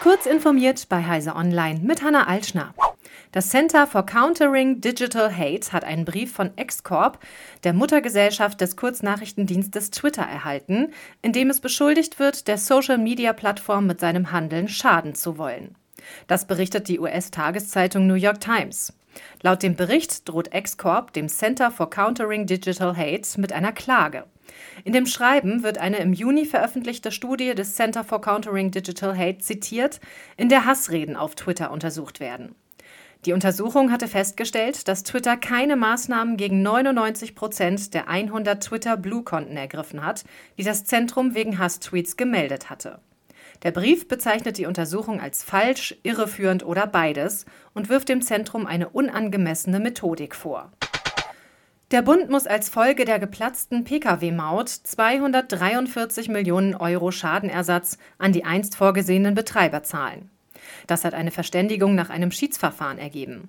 Kurz informiert bei Heise Online mit Hanna Altschner. Das Center for Countering Digital Hate hat einen Brief von X-Corp, der Muttergesellschaft des Kurznachrichtendienstes Twitter, erhalten, in dem es beschuldigt wird, der Social-Media-Plattform mit seinem Handeln schaden zu wollen. Das berichtet die US-Tageszeitung New York Times. Laut dem Bericht droht X-Corp dem Center for Countering Digital Hate mit einer Klage. In dem Schreiben wird eine im Juni veröffentlichte Studie des Center for Countering Digital Hate zitiert, in der Hassreden auf Twitter untersucht werden. Die Untersuchung hatte festgestellt, dass Twitter keine Maßnahmen gegen 99 Prozent der 100 Twitter-Blue-Konten ergriffen hat, die das Zentrum wegen Hasstweets gemeldet hatte. Der Brief bezeichnet die Untersuchung als falsch, irreführend oder beides und wirft dem Zentrum eine unangemessene Methodik vor. Der Bund muss als Folge der geplatzten Pkw-Maut 243 Millionen Euro Schadenersatz an die einst vorgesehenen Betreiber zahlen. Das hat eine Verständigung nach einem Schiedsverfahren ergeben.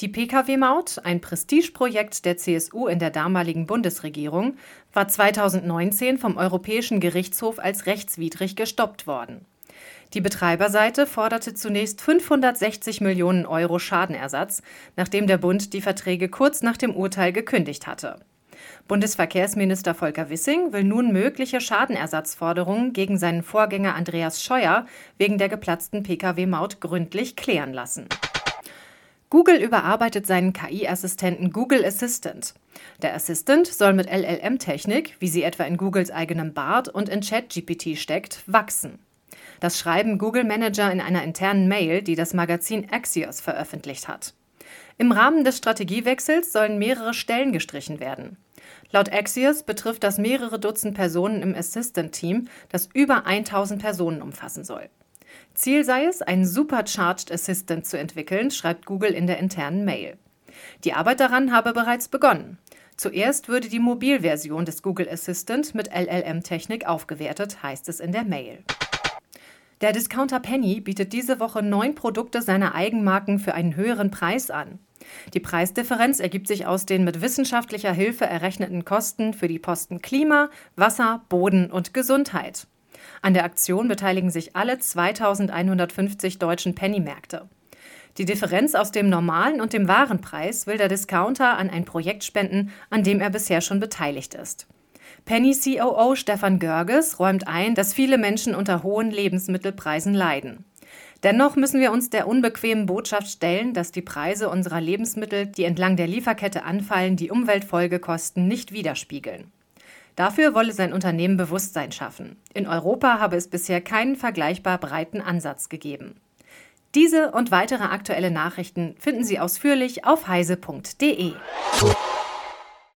Die Pkw-Maut, ein Prestigeprojekt der CSU in der damaligen Bundesregierung, war 2019 vom Europäischen Gerichtshof als rechtswidrig gestoppt worden. Die Betreiberseite forderte zunächst 560 Millionen Euro Schadenersatz, nachdem der Bund die Verträge kurz nach dem Urteil gekündigt hatte. Bundesverkehrsminister Volker Wissing will nun mögliche Schadenersatzforderungen gegen seinen Vorgänger Andreas Scheuer wegen der geplatzten Pkw-Maut gründlich klären lassen. Google überarbeitet seinen KI-Assistenten Google Assistant. Der Assistant soll mit LLM-Technik, wie sie etwa in Googles eigenem BART und in ChatGPT steckt, wachsen. Das schreiben Google Manager in einer internen Mail, die das Magazin Axios veröffentlicht hat. Im Rahmen des Strategiewechsels sollen mehrere Stellen gestrichen werden. Laut Axios betrifft das mehrere Dutzend Personen im Assistant-Team, das über 1000 Personen umfassen soll. Ziel sei es, einen Supercharged Assistant zu entwickeln, schreibt Google in der internen Mail. Die Arbeit daran habe bereits begonnen. Zuerst würde die Mobilversion des Google Assistant mit LLM-Technik aufgewertet, heißt es in der Mail. Der Discounter Penny bietet diese Woche neun Produkte seiner Eigenmarken für einen höheren Preis an. Die Preisdifferenz ergibt sich aus den mit wissenschaftlicher Hilfe errechneten Kosten für die Posten Klima, Wasser, Boden und Gesundheit. An der Aktion beteiligen sich alle 2150 deutschen Pennymärkte. Die Differenz aus dem normalen und dem Warenpreis will der Discounter an ein Projekt spenden, an dem er bisher schon beteiligt ist. Penny COO Stefan Görges räumt ein, dass viele Menschen unter hohen Lebensmittelpreisen leiden. Dennoch müssen wir uns der unbequemen Botschaft stellen, dass die Preise unserer Lebensmittel, die entlang der Lieferkette anfallen, die Umweltfolgekosten nicht widerspiegeln. Dafür wolle sein Unternehmen Bewusstsein schaffen. In Europa habe es bisher keinen vergleichbar breiten Ansatz gegeben. Diese und weitere aktuelle Nachrichten finden Sie ausführlich auf heise.de.